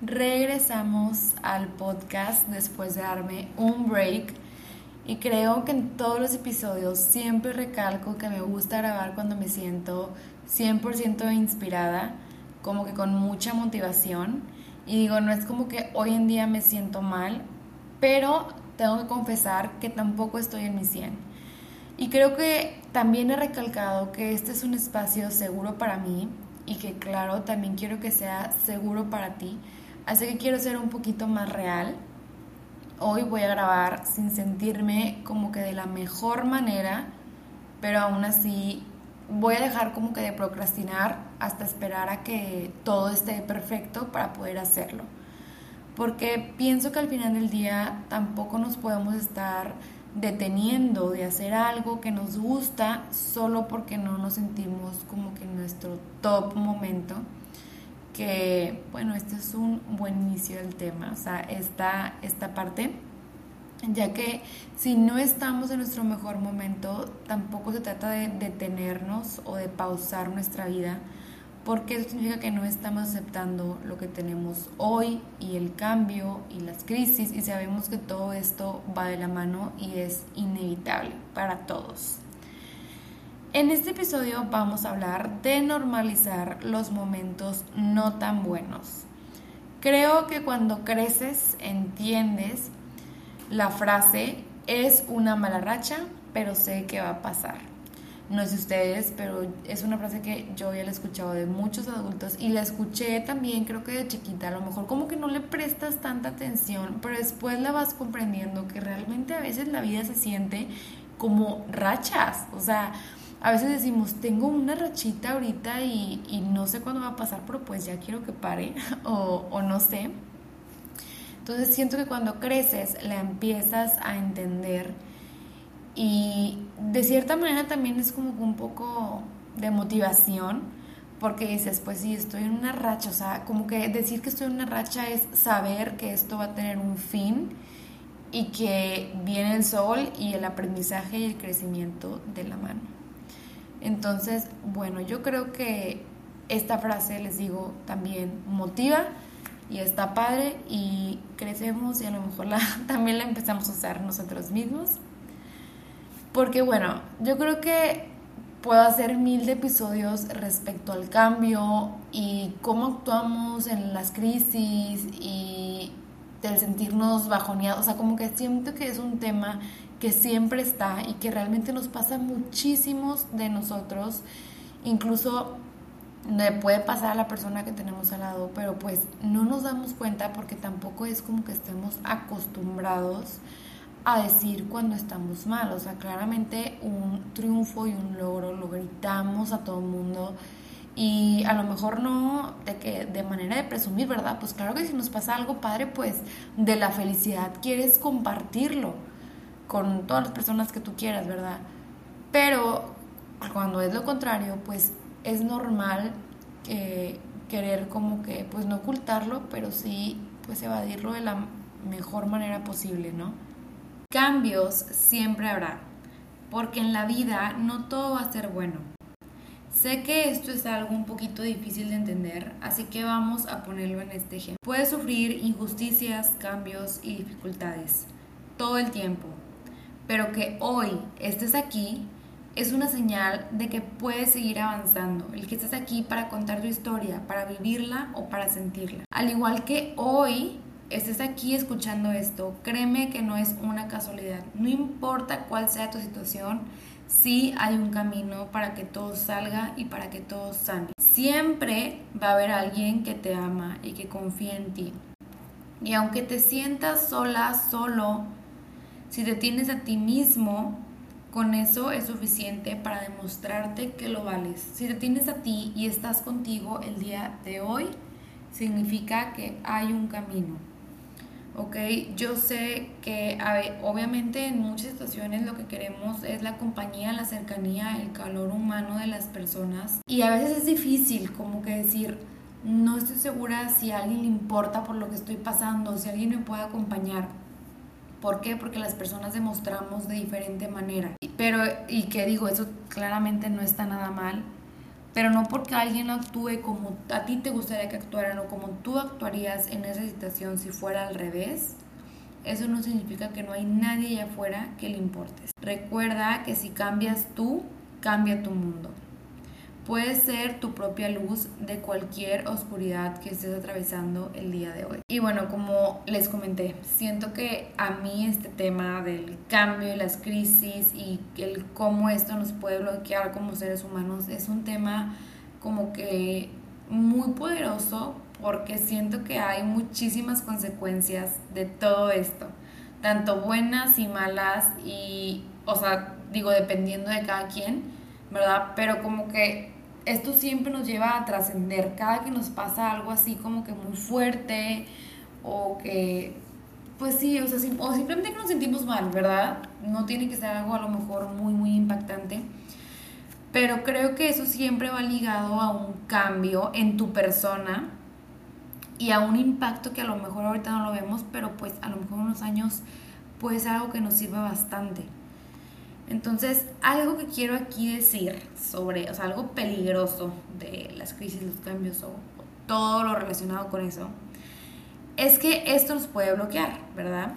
regresamos al podcast después de darme un break. Y creo que en todos los episodios siempre recalco que me gusta grabar cuando me siento 100% inspirada, como que con mucha motivación. Y digo, no es como que hoy en día me siento mal, pero tengo que confesar que tampoco estoy en mi 100. Y creo que también he recalcado que este es un espacio seguro para mí y que claro, también quiero que sea seguro para ti Así que quiero ser un poquito más real. Hoy voy a grabar sin sentirme como que de la mejor manera, pero aún así voy a dejar como que de procrastinar hasta esperar a que todo esté perfecto para poder hacerlo. Porque pienso que al final del día tampoco nos podemos estar deteniendo de hacer algo que nos gusta solo porque no nos sentimos como que en nuestro top momento que, bueno, este es un buen inicio del tema, o sea, esta, esta parte, ya que si no estamos en nuestro mejor momento, tampoco se trata de detenernos o de pausar nuestra vida, porque eso significa que no estamos aceptando lo que tenemos hoy y el cambio y las crisis y sabemos que todo esto va de la mano y es inevitable para todos. En este episodio vamos a hablar de normalizar los momentos no tan buenos. Creo que cuando creces entiendes la frase es una mala racha, pero sé que va a pasar. No sé ustedes, pero es una frase que yo ya la he escuchado de muchos adultos y la escuché también creo que de chiquita. A lo mejor como que no le prestas tanta atención, pero después la vas comprendiendo que realmente a veces la vida se siente como rachas. O sea, a veces decimos, tengo una rachita ahorita y, no sé cuándo va a pasar, pero pues ya quiero que pare o, o no sé. Entonces siento que cuando creces la empiezas a entender y de cierta manera también es como un poco de motivación porque dices, pues sí, estoy en una racha, o sea, como que decir que estoy en una racha es saber que esto va a tener un fin y que viene el sol y el aprendizaje y el crecimiento de la mano. Entonces, bueno, yo creo que esta frase, les digo, también motiva y está padre y crecemos y a lo mejor la, también la empezamos a usar nosotros mismos. Porque bueno, yo creo que puedo hacer mil de episodios respecto al cambio y cómo actuamos en las crisis y del sentirnos bajoneados. O sea, como que siento que es un tema que siempre está y que realmente nos pasa muchísimos de nosotros, incluso le puede pasar a la persona que tenemos al lado, pero pues no nos damos cuenta porque tampoco es como que estemos acostumbrados a decir cuando estamos mal, o sea, claramente un triunfo y un logro lo gritamos a todo el mundo y a lo mejor no de que de manera de presumir, ¿verdad? Pues claro que si nos pasa algo padre, pues de la felicidad quieres compartirlo con todas las personas que tú quieras, ¿verdad? Pero cuando es lo contrario, pues es normal eh, querer como que, pues no ocultarlo, pero sí, pues evadirlo de la mejor manera posible, ¿no? Cambios siempre habrá, porque en la vida no todo va a ser bueno. Sé que esto es algo un poquito difícil de entender, así que vamos a ponerlo en este ejemplo. Puedes sufrir injusticias, cambios y dificultades todo el tiempo, pero que hoy estés aquí es una señal de que puedes seguir avanzando, el que estés aquí para contar tu historia, para vivirla o para sentirla. Al igual que hoy estés aquí escuchando esto, créeme que no es una casualidad. No importa cuál sea tu situación, sí hay un camino para que todo salga y para que todo sane. Siempre va a haber alguien que te ama y que confía en ti. Y aunque te sientas sola, solo, si te tienes a ti mismo, con eso es suficiente para demostrarte que lo vales. Si te tienes a ti y estás contigo el día de hoy, significa que hay un camino. ¿ok? Yo sé que obviamente en muchas situaciones lo que queremos es la compañía, la cercanía, el calor humano de las personas. Y a veces es difícil como que decir, no estoy segura si a alguien le importa por lo que estoy pasando, si alguien me puede acompañar. ¿Por qué? Porque las personas demostramos de diferente manera. Pero, y que digo, eso claramente no está nada mal, pero no porque alguien actúe como a ti te gustaría que actuaran o como tú actuarías en esa situación si fuera al revés, eso no significa que no hay nadie allá afuera que le importes. Recuerda que si cambias tú, cambia tu mundo. Puedes ser tu propia luz de cualquier oscuridad que estés atravesando el día de hoy. Y bueno, como les comenté, siento que a mí este tema del cambio y las crisis y el cómo esto nos puede bloquear como seres humanos es un tema como que muy poderoso porque siento que hay muchísimas consecuencias de todo esto, tanto buenas y malas y, o sea, digo, dependiendo de cada quien, ¿verdad? Pero como que esto siempre nos lleva a trascender. Cada que nos pasa algo así como que muy fuerte o que, pues sí, o, sea, o simplemente que nos sentimos mal, ¿verdad? No tiene que ser algo a lo mejor muy, muy impactante. Pero creo que eso siempre va ligado a un cambio en tu persona y a un impacto que a lo mejor ahorita no lo vemos, pero pues a lo mejor unos años puede algo que nos sirva bastante. Entonces, algo que quiero aquí decir sobre, o sea, algo peligroso de las crisis, los cambios o, todo lo relacionado con eso, es que esto nos puede bloquear, ¿verdad?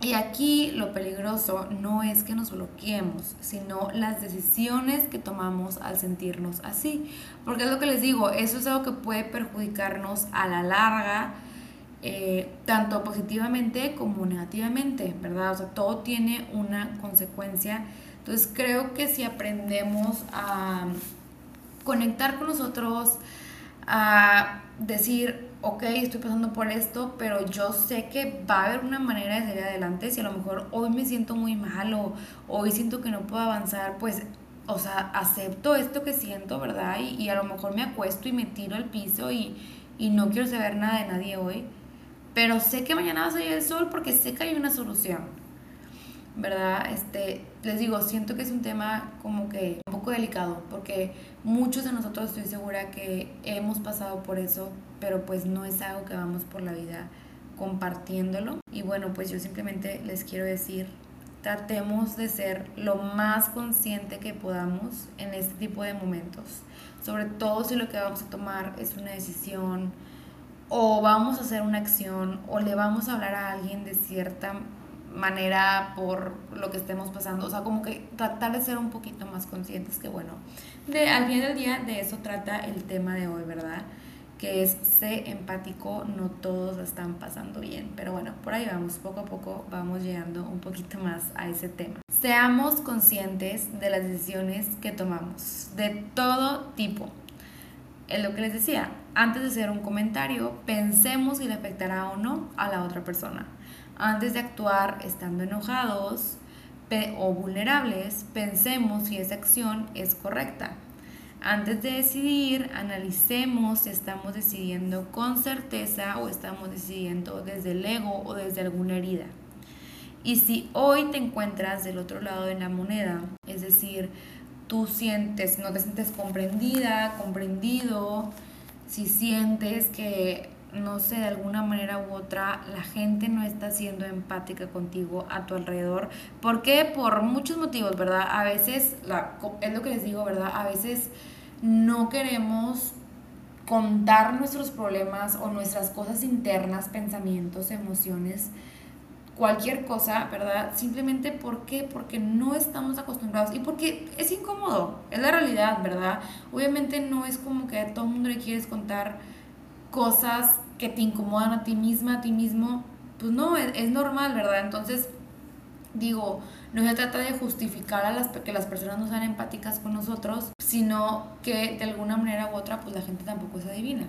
Y aquí lo peligroso no es que nos bloqueemos, sino las decisiones que tomamos al sentirnos así. Porque es lo que les digo, eso es algo que puede perjudicarnos a la larga, eh, tanto positivamente como negativamente, ¿verdad? O sea, todo tiene una consecuencia. Entonces creo que si aprendemos a conectar con nosotros, a decir, ok, estoy pasando por esto, pero yo sé que va a haber una manera de salir adelante. Si a lo mejor hoy me siento muy mal o hoy siento que no puedo avanzar, pues, o sea, acepto esto que siento, ¿verdad? Y, y a lo mejor me acuesto y me tiro al piso y, y no quiero saber nada de nadie hoy pero sé que mañana va a salir el sol porque sé que hay una solución. ¿Verdad? Este, les digo, siento que es un tema como que un poco delicado, porque muchos de nosotros estoy segura que hemos pasado por eso, pero pues no es algo que vamos por la vida compartiéndolo. Y bueno, pues yo simplemente les quiero decir, tratemos de ser lo más consciente que podamos en este tipo de momentos, sobre todo si lo que vamos a tomar es una decisión o vamos a hacer una acción o le vamos a hablar a alguien de cierta manera por lo que estemos pasando, o sea, como que tratar de ser un poquito más conscientes que bueno, de, al final del día de eso trata el tema de hoy, ¿verdad? Que es sé empático, no todos están pasando bien, pero bueno, por ahí vamos, poco a poco vamos llegando un poquito más a ese tema. Seamos conscientes de las decisiones que tomamos, de todo tipo. Es lo que les decía, antes de hacer un comentario, pensemos si le afectará o no a la otra persona. Antes de actuar estando enojados o vulnerables, pensemos si esa acción es correcta. Antes de decidir, analicemos si estamos decidiendo con certeza o estamos decidiendo desde el ego o desde alguna herida. Y si hoy te encuentras del otro lado de la moneda, es decir, tú sientes, no te sientes comprendida, comprendido, si sientes que, no sé, de alguna manera u otra, la gente no está siendo empática contigo a tu alrededor. ¿Por qué? Por muchos motivos, ¿verdad? A veces, la, es lo que les digo, ¿verdad? A veces no queremos contar nuestros problemas o nuestras cosas internas, pensamientos, emociones cualquier cosa, ¿verdad? Simplemente ¿por qué? Porque no estamos acostumbrados y porque es incómodo, es la realidad, ¿verdad? Obviamente no es como que a todo el mundo le quieres contar cosas que te incomodan a ti misma, a ti mismo, pues no, es, normal, ¿verdad? Entonces, digo, no se trata de justificar a las, que las personas no sean empáticas con nosotros, sino que de alguna manera u otra, pues la gente tampoco es adivina.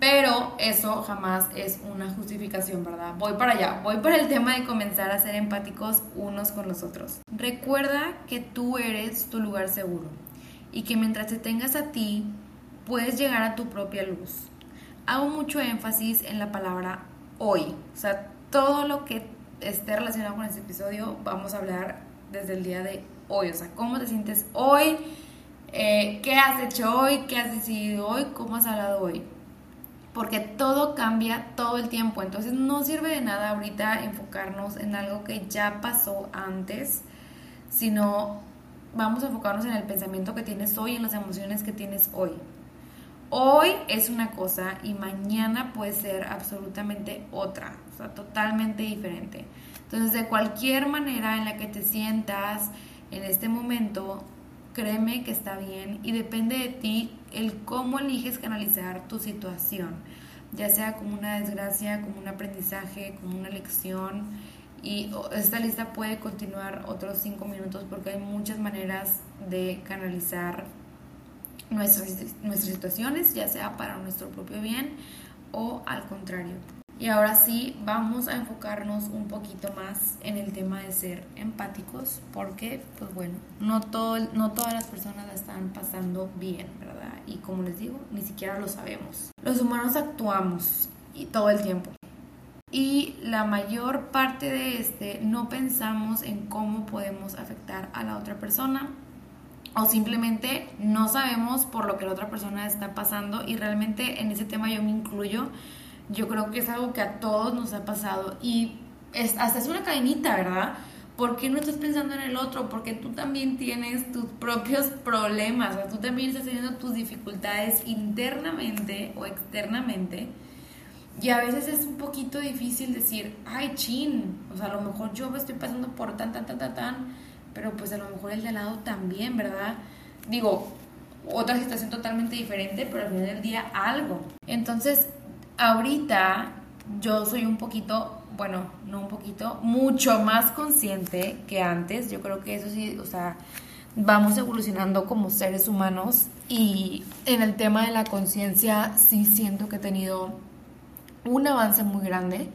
Pero eso jamás es una justificación, ¿verdad? Voy para allá, voy para el tema de comenzar a ser empáticos unos con los otros. Recuerda que tú eres tu lugar seguro y que mientras te tengas a ti, puedes llegar a tu propia luz. Hago mucho énfasis en la palabra hoy, o sea, todo lo que esté relacionado con este episodio, vamos a hablar desde el día de hoy, o sea, cómo te sientes hoy, eh, qué has hecho hoy, qué has decidido hoy, cómo has hablado hoy porque todo cambia todo el tiempo. Entonces no sirve de nada ahorita enfocarnos en algo que ya pasó antes, sino vamos a enfocarnos en el pensamiento que tienes hoy, en las emociones que tienes hoy. Hoy es una cosa y mañana puede ser absolutamente otra, totalmente diferente. Entonces, de cualquier manera en la que te sientas en este momento, créeme que está bien y depende de ti el cómo eliges canalizar tu situación, ya sea como una desgracia, como un aprendizaje, como una lección. Y esta lista puede continuar otros cinco minutos porque hay muchas maneras de canalizar nuestras, nuestras situaciones, ya sea para nuestro propio bien o al contrario. Y ahora sí, vamos a enfocarnos un poquito más en el tema de ser empáticos, porque, pues bueno, no, todo, no todas las personas la están pasando bien, ¿verdad? Y como les digo, ni siquiera lo sabemos. Los humanos actuamos y todo el tiempo. Y la mayor parte de este no pensamos en cómo podemos afectar a la otra persona o simplemente no sabemos por lo que la otra persona está pasando y realmente en ese tema yo me incluyo. Yo creo que es algo que a todos nos ha pasado y es, hasta es una cadenita, ¿verdad? ¿Por qué no estás pensando en el otro? Porque tú también tienes tus propios problemas, o sea, tú también estás teniendo tus dificultades internamente o externamente. Y a veces es un poquito difícil decir, ay, chin, o sea, a lo mejor yo me estoy pasando por tan, tan, tan, tan, tan pero pues a lo mejor el de al lado también, ¿verdad? Digo, otra situación totalmente diferente, pero al final del día algo. Entonces, ahorita yo soy un poquito, bueno, no un poquito, mucho más consciente que antes. Yo creo que eso sí, o sea, vamos evolucionando como seres humanos y en el tema de la conciencia sí siento que he tenido un avance muy grande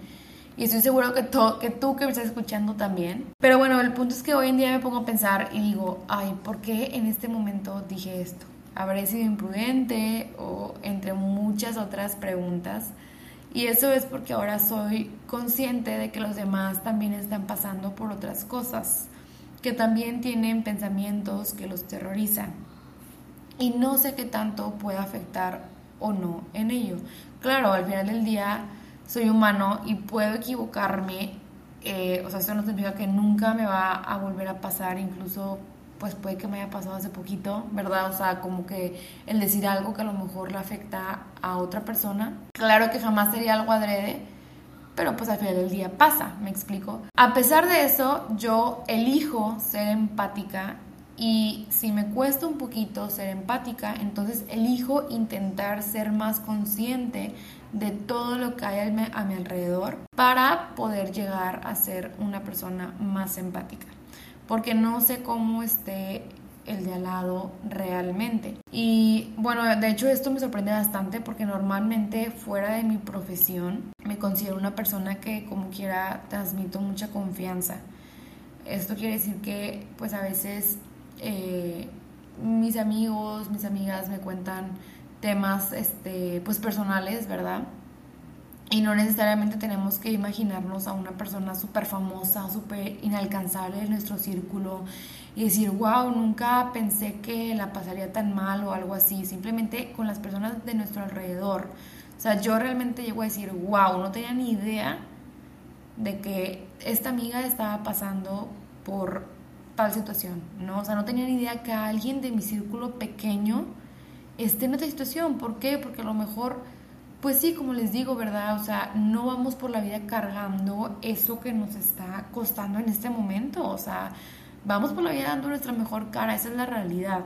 y estoy seguro que, que tú que me estás escuchando también. Pero bueno, el punto es que hoy en día me pongo a pensar y digo, ay, ¿por qué en este momento dije esto? ¿Habré sido imprudente o entre muchas otras preguntas? Y eso es porque ahora soy consciente de que los demás también están pasando por otras cosas, que también tienen pensamientos que los terrorizan. Y no sé qué tanto puede afectar o no en ello. Claro, al final del día soy humano y puedo equivocarme. Eh, o sea, esto no significa que nunca me va a volver a pasar, incluso pues puede que me haya pasado hace poquito, ¿verdad? O sea, como que el decir algo que a lo mejor le afecta a otra persona. Claro que jamás sería algo adrede, pero pues al final del día pasa, me explico. A pesar de eso, yo elijo ser empática y si me cuesta un poquito ser empática, entonces elijo intentar ser más consciente de todo lo que hay a mi alrededor para poder llegar a ser una persona más empática. Porque no sé cómo esté el de al lado realmente. Y bueno, de hecho esto me sorprende bastante porque normalmente fuera de mi profesión me considero una persona que como quiera transmito mucha confianza. Esto quiere decir que pues a veces eh, mis amigos, mis amigas me cuentan temas este, pues personales, ¿verdad? Y no necesariamente tenemos que imaginarnos a una persona súper famosa, súper inalcanzable en nuestro círculo y decir, wow, nunca pensé que la pasaría tan mal o algo así. Simplemente con las personas de nuestro alrededor. O sea, yo realmente llego a decir, wow, no tenía ni idea de que esta amiga estaba pasando por tal situación, ¿no? O sea, no tenía ni idea que alguien de mi círculo pequeño esté en otra situación. ¿Por qué? Porque a lo mejor, pues sí, como les digo, ¿verdad? O sea, no vamos por la vida cargando eso que nos está costando en este momento. O sea, vamos por la vida dando nuestra mejor cara, esa es la realidad.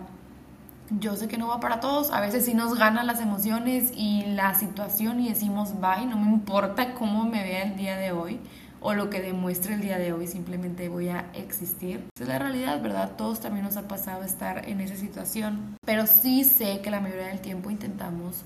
Yo sé que no va para todos, a veces sí nos ganan las emociones y la situación y decimos, bye, no me importa cómo me vea el día de hoy o lo que demuestre el día de hoy, simplemente voy a existir. Esa es la realidad, ¿verdad? Todos también nos ha pasado estar en esa situación, pero sí sé que la mayoría del tiempo intentamos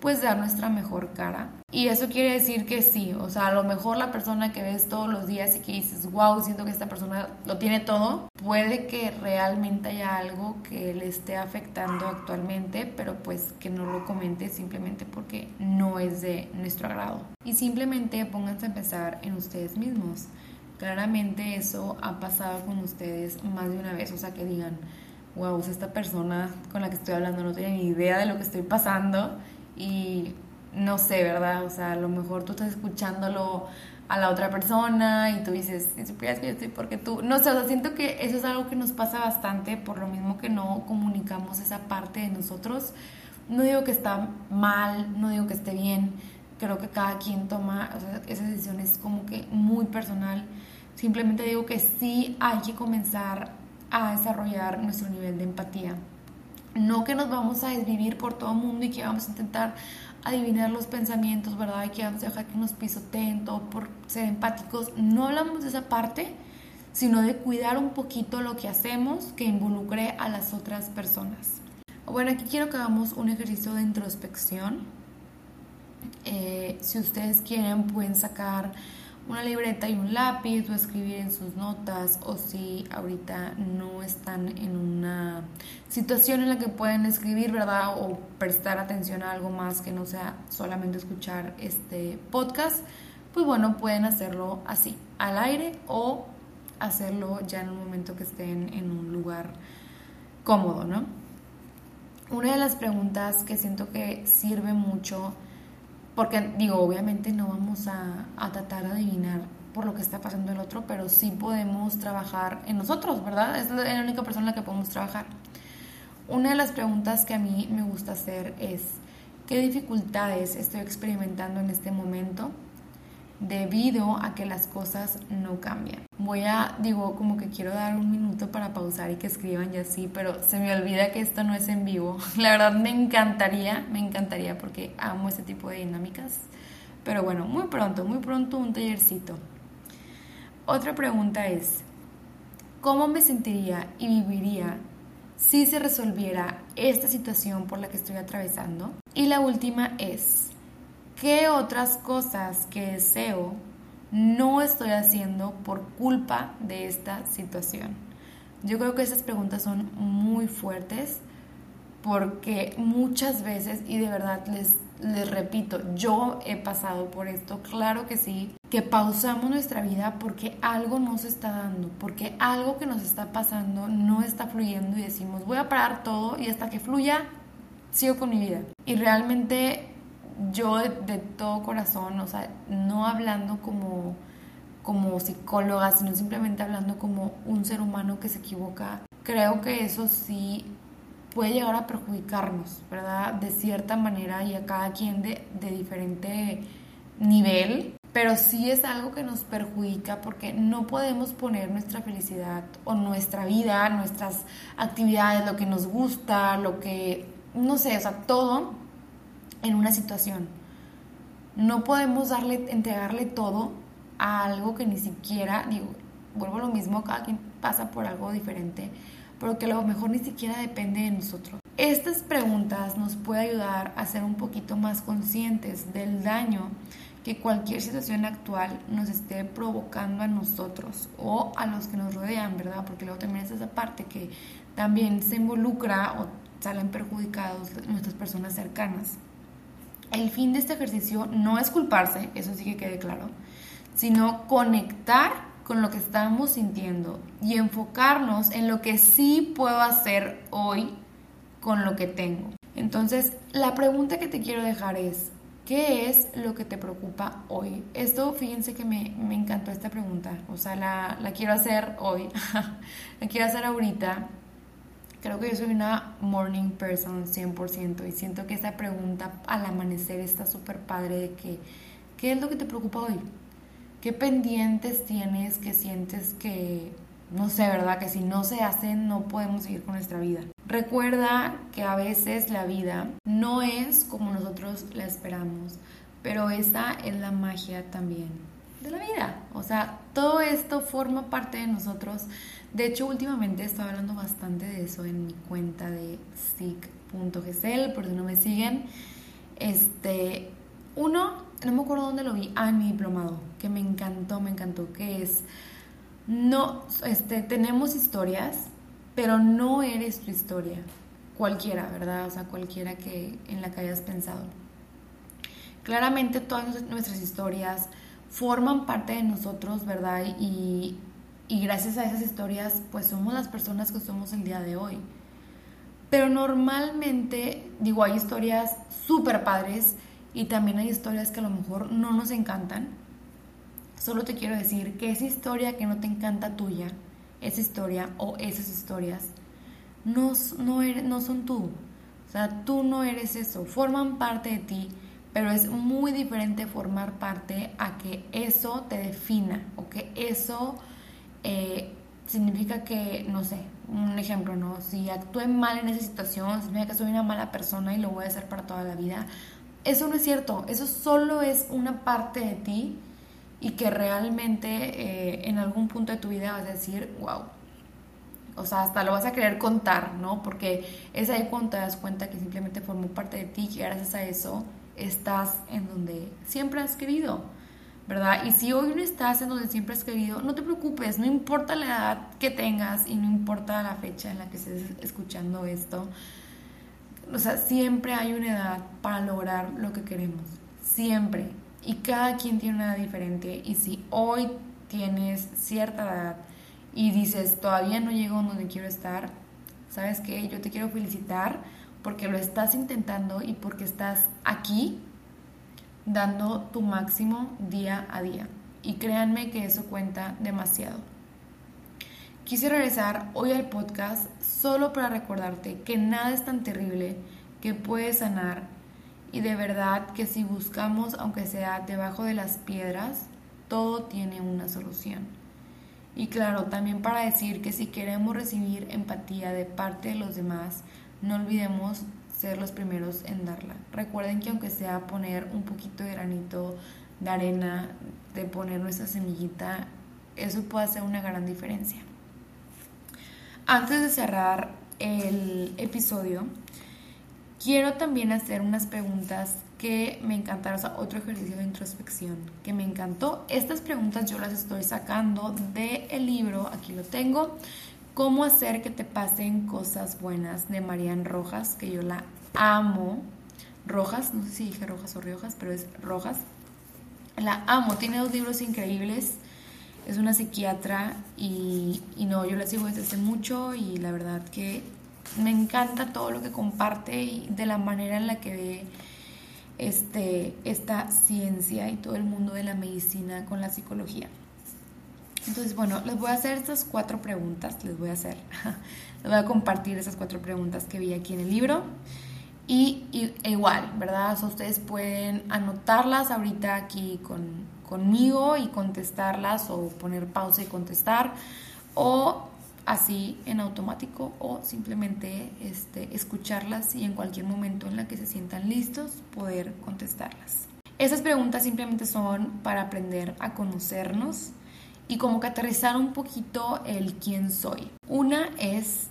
pues dar nuestra mejor cara. Y eso quiere decir que sí, o sea, a lo mejor la persona que ves todos los días y que dices, wow, siento que esta persona lo tiene todo, puede que realmente haya algo que le esté afectando actualmente, pero pues que no lo comente simplemente porque no es de nuestro agrado. Y simplemente pónganse a pensar en ustedes mismos. Claramente eso ha pasado con ustedes más de una vez, o sea, que digan, wow, esta persona con la que estoy hablando no tiene ni idea de lo que estoy pasando y no sé, ¿verdad? O sea, a lo mejor tú estás escuchándolo a la otra persona y tú dices, si supieras que yo estoy porque tú, no sé, o sea, siento que eso es algo que nos pasa bastante por lo mismo que no comunicamos esa parte de nosotros. No digo que está mal, no digo que esté bien, creo que cada quien toma, o sea, esa decisión es como que muy personal. Simplemente digo que sí hay que comenzar a desarrollar nuestro nivel de empatía. No que nos vamos a desvivir por todo el mundo y que vamos a intentar adivinar los pensamientos, ¿verdad? Y que vamos a dejar que nos pisoteen todo por ser empáticos. No hablamos de esa parte, sino de cuidar un poquito lo que hacemos que involucre a las otras personas. Bueno, aquí quiero que hagamos un ejercicio de introspección. Eh, si ustedes quieren, pueden sacar una libreta y un lápiz o escribir en sus notas o si ahorita no están en una situación en la que pueden escribir, ¿verdad? O prestar atención a algo más que no sea solamente escuchar este podcast, pues bueno, pueden hacerlo así, al aire o hacerlo ya en un momento que estén en un lugar cómodo, ¿no? Una de las preguntas que siento que sirve mucho porque digo, obviamente no vamos a, tratar de adivinar por lo que está pasando el otro, pero sí podemos trabajar en nosotros, ¿verdad? Es la única persona en la que podemos trabajar. Una de las preguntas que a mí me gusta hacer es, ¿qué dificultades estoy experimentando en este momento? Debido a que las cosas no cambian. Voy a, digo, como que quiero dar un minuto para pausar y que escriban y así, pero se me olvida que esto no es en vivo. La verdad me encantaría, me encantaría porque amo este tipo de dinámicas. Pero bueno, muy pronto, muy pronto un tallercito. Otra pregunta es, ¿cómo me sentiría y viviría si se resolviera esta situación por la que estoy atravesando? Y la última es, ¿Qué otras cosas que deseo no estoy haciendo por culpa de esta situación? Yo creo que esas preguntas son muy fuertes porque muchas veces, y de verdad les, les repito, yo he pasado por esto, claro que sí, que pausamos nuestra vida porque algo no se está dando, porque algo que nos está pasando no está fluyendo y decimos, voy a parar todo y hasta que fluya, sigo con mi vida. Y realmente yo de, todo corazón, o sea, no hablando como, como psicóloga, sino simplemente hablando como un ser humano que se equivoca, creo que eso sí puede llegar a perjudicarnos, ¿verdad? De cierta manera y a cada quien de, de diferente nivel, pero sí es algo que nos perjudica porque no podemos poner nuestra felicidad o nuestra vida, nuestras actividades, lo que nos gusta, lo que, no sé, o sea, todo en una situación. No podemos darle, entregarle todo a algo que ni siquiera, digo, vuelvo a lo mismo, cada quien pasa por algo diferente, pero que a lo mejor ni siquiera depende de nosotros. Estas preguntas nos pueden ayudar a ser un poquito más conscientes del daño que cualquier situación actual nos esté provocando a nosotros o a los que nos rodean, ¿verdad? Porque luego también es esa parte que también se involucra o salen perjudicados nuestras personas cercanas. El fin de este ejercicio no es culparse, eso sí que quede claro, sino conectar con lo que estamos sintiendo y enfocarnos en lo que sí puedo hacer hoy con lo que tengo. Entonces, la pregunta que te quiero dejar es, ¿qué es lo que te preocupa hoy? Esto, fíjense que me, encantó esta pregunta, o sea, la, la quiero hacer hoy, la quiero hacer ahorita Creo que yo soy una morning person 100% y siento que esta pregunta al amanecer está súper padre de que, ¿qué es lo que te preocupa hoy? ¿Qué pendientes tienes que sientes que, no sé, verdad, que si no se hacen no podemos seguir con nuestra vida? Recuerda que a veces la vida no es como nosotros la esperamos, pero esa es la magia también de la vida. O sea, todo esto forma parte de nosotros de hecho, últimamente estaba hablando bastante de eso en mi cuenta de sick.gsl, por si no me siguen. Este, uno, no me acuerdo dónde lo vi, ah, en mi diplomado, que me encantó, me encantó, que es, no, este, tenemos historias, pero no eres tu historia, cualquiera, ¿verdad? O sea, cualquiera que en la que hayas pensado. Claramente todas nuestras historias forman parte de nosotros, ¿verdad? Y y gracias a esas historias pues somos las personas que somos el día de hoy. Pero normalmente, digo, hay historias súper padres y también hay historias que a lo mejor no nos encantan. Solo te quiero decir que esa historia que no te encanta tuya, esa historia o esas historias, no, no, no son tú. O sea, tú no eres eso, forman parte de ti, pero es muy diferente formar parte a que eso te defina o que eso eh, significa que, no sé, un ejemplo, ¿no? Si actúe mal en esa situación, significa que soy una mala persona y lo voy a hacer para toda la vida. Eso no es cierto, eso solo es una parte de ti y que realmente eh, en algún punto de tu vida vas a decir, wow. O sea, hasta lo vas a querer contar, ¿no? Porque es ahí cuando te das cuenta que simplemente formó parte de ti y gracias a eso estás en donde siempre has querido. ¿verdad? Y si hoy no estás en donde siempre has querido, no te preocupes, no importa la edad que tengas y no importa la fecha en la que estés escuchando esto. O sea, siempre hay una edad para lograr lo que queremos, siempre. Y cada quien tiene una edad diferente. Y si hoy tienes cierta edad y dices, todavía no llego donde quiero estar, ¿sabes qué? Yo te quiero felicitar porque lo estás intentando y porque estás aquí dando tu máximo día a día. Y créanme que eso cuenta demasiado. Quise regresar hoy al podcast solo para recordarte que nada es tan terrible que puedes sanar y de verdad que si buscamos, aunque sea debajo de las piedras, todo tiene una solución. Y claro, también para decir que si queremos recibir empatía de parte de los demás, no olvidemos ser los primeros en darla. Recuerden que aunque sea poner un poquito de granito de arena, de poner nuestra semillita, eso puede hacer una gran diferencia. Antes de cerrar el episodio, quiero también hacer unas preguntas que me encantaron, o sea, otro ejercicio de introspección que me encantó. Estas preguntas yo las estoy sacando del el libro, aquí lo tengo, Cómo hacer que te pasen cosas buenas de Marian Rojas, que yo la amo. Rojas, no sé si dije Rojas o Riojas, pero es Rojas. La amo, tiene dos libros increíbles. Es una psiquiatra y, no, yo la sigo desde hace mucho y la verdad que me encanta todo lo que comparte y de la manera en la que ve este, esta ciencia y todo el mundo de la medicina con la psicología. Entonces, bueno, les voy a hacer estas cuatro preguntas, les voy a hacer, les voy a compartir esas cuatro preguntas que vi aquí en el libro. Y, igual, ¿verdad? ustedes pueden anotarlas ahorita aquí con, conmigo y contestarlas o poner pausa y contestar o así en automático o simplemente este, escucharlas y en cualquier momento en la que se sientan listos poder contestarlas. Esas preguntas simplemente son para aprender a conocernos, y como que un poquito el quién soy. Una es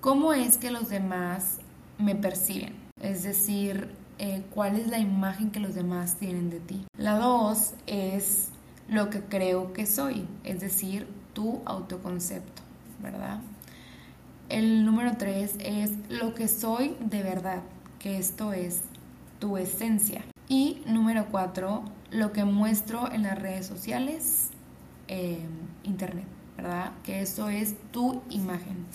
cómo es que los demás me perciben, es decir, eh, cuál es la imagen que los demás tienen de ti. La dos es lo que creo que soy, es decir, tu autoconcepto, ¿verdad? El número tres es lo que soy de verdad, que esto es tu esencia. Y número cuatro, lo que muestro en las redes sociales eh, internet, ¿verdad? Que eso es tu imagen.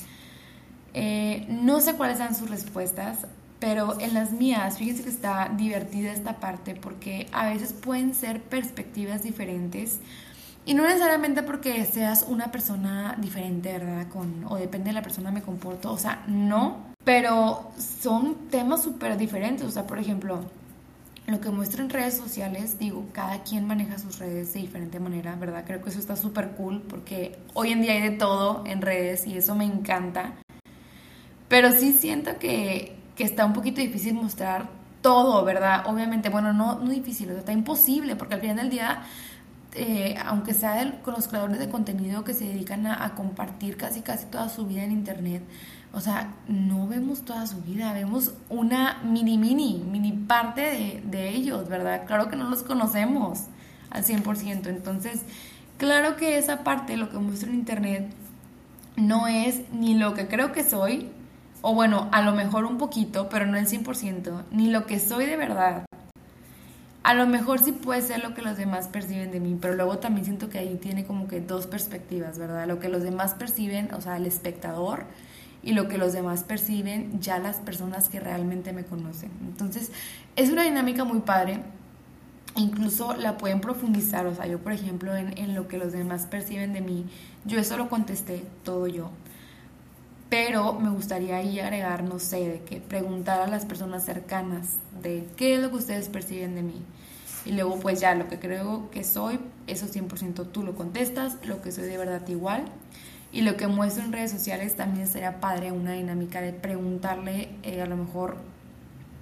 Eh, no sé cuáles sean sus respuestas, pero en las mías, fíjense que está divertida esta parte porque a veces pueden ser perspectivas diferentes y no necesariamente porque seas una persona diferente, ¿verdad? Con, o depende de la persona me comporto, o sea, no, pero son temas súper diferentes, o sea, por ejemplo, lo que muestro en redes sociales, digo, cada quien maneja sus redes de diferente manera, ¿verdad? Creo que eso está súper cool porque hoy en día hay de todo en redes y eso me encanta. Pero sí siento que, que está un poquito difícil mostrar todo, ¿verdad? Obviamente, bueno, no, no difícil, está imposible porque al final del día, eh, aunque sea con los creadores de contenido que se dedican a, a compartir casi casi toda su vida en Internet, o sea, no vemos toda su vida, vemos una mini, mini, mini parte de, de ellos, ¿verdad? Claro que no los conocemos al 100%. Entonces, claro que esa parte, lo que muestro en Internet, no es ni lo que creo que soy, o bueno, a lo mejor un poquito, pero no el 100%, ni lo que soy de verdad. A lo mejor sí puede ser lo que los demás perciben de mí, pero luego también siento que ahí tiene como que dos perspectivas, ¿verdad? Lo que los demás perciben, o sea, el espectador, y lo que los demás perciben ya las personas que realmente me conocen. Entonces, es una dinámica muy padre. Incluso la pueden profundizar, o sea, yo por ejemplo en, en lo que los demás perciben de mí, yo eso lo contesté todo yo pero me gustaría ahí agregar, no sé, de que preguntar a las personas cercanas de qué es lo que ustedes perciben de mí. Y luego pues ya lo que creo que soy, eso 100% tú lo contestas, lo que soy de verdad igual. Y lo que muestro en redes sociales también sería padre una dinámica de preguntarle eh, a lo mejor,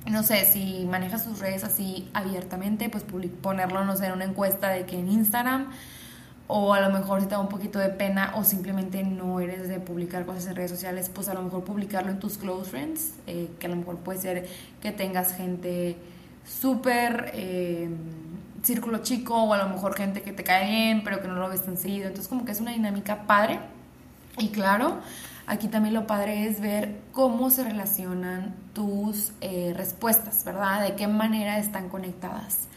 no sé, si manejas sus redes así abiertamente, pues ponerlo, no sé, en una encuesta de que en Instagram o a lo mejor si te da un poquito de pena o simplemente no eres de publicar cosas en redes sociales, pues a lo mejor publicarlo en tus close friends, eh, que a lo mejor puede ser que tengas gente súper eh, círculo chico o a lo mejor gente que te cae bien pero que no lo ves tan seguido. Entonces como que es una dinámica padre y claro, aquí también lo padre es ver cómo se relacionan tus eh, respuestas, ¿verdad? De qué manera están conectadas.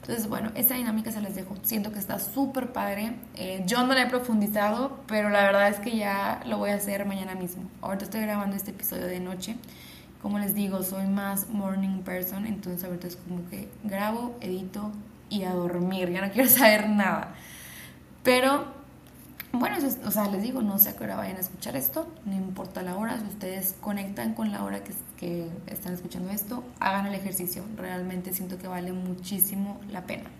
Entonces, bueno, esta dinámica se les dejo. Siento que está súper padre. Eh, yo no la he profundizado, pero la verdad es que ya lo voy a hacer mañana mismo. Ahorita estoy grabando este episodio de noche. Como les digo, soy más morning person, entonces ahorita es como que grabo, edito y a dormir. Ya no quiero saber nada. Pero bueno, o sea, les digo, no sé a qué hora vayan a escuchar esto, no importa la hora, si ustedes conectan con la hora que, están escuchando esto, hagan el ejercicio, realmente siento que vale muchísimo la pena.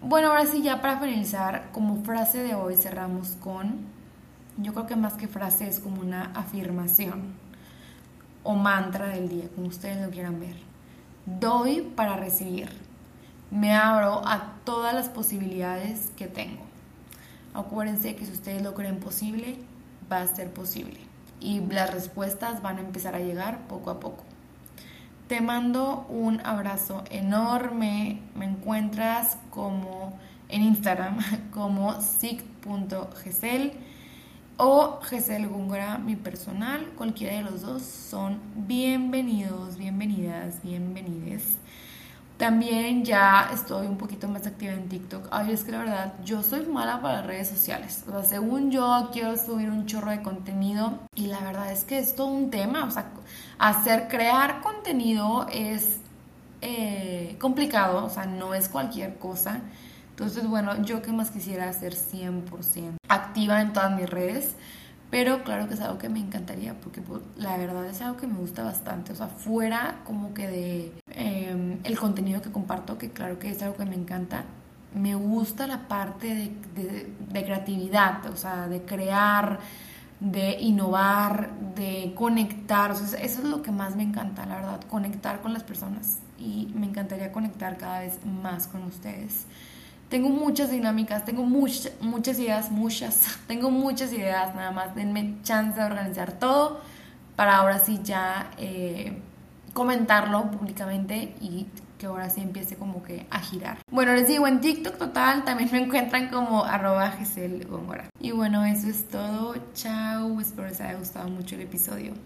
Bueno, ahora sí, ya para finalizar, como frase de hoy cerramos con, yo creo que más que frase es como una afirmación o mantra del día, como ustedes lo quieran ver. Doy para recibir, me abro a todas las posibilidades que tengo. Acuérdense que si ustedes lo creen posible, va a ser posible. Y las respuestas van a empezar a llegar poco a poco. Te mando un abrazo enorme. Me encuentras como en Instagram como sig.gesel o Gesel Gungora, mi personal. Cualquiera de los dos son bienvenidos, bienvenidas, bienvenides. También ya estoy un poquito más activa en TikTok. Ay, es que la verdad, yo soy mala para las redes sociales. O sea, según yo, quiero subir un chorro de contenido. Y la verdad es que es todo un tema. O sea, hacer, crear contenido es eh, complicado. O sea, no es cualquier cosa. Entonces, bueno, yo que más quisiera ser 100% activa en todas mis redes. Pero claro que es algo que me encantaría porque pues, la verdad es algo que me gusta bastante. O sea, fuera como que de em, el contenido que comparto, que claro que es algo que me encanta, me gusta la parte de, de, creatividad, o sea, de crear, de innovar, de conectar. O sea, eso es lo que más me encanta, la verdad, conectar con las personas. Y me encantaría conectar cada vez más con ustedes. Tengo muchas dinámicas, tengo muchas muchas ideas, muchas, tengo muchas ideas, nada más denme chance de organizar todo para ahora sí ya eh, comentarlo públicamente y que ahora sí empiece como que a girar. Bueno, les digo, en TikTok total también me encuentran como arroba Giselle Y bueno, eso es todo. Chao, espero les haya gustado mucho el episodio.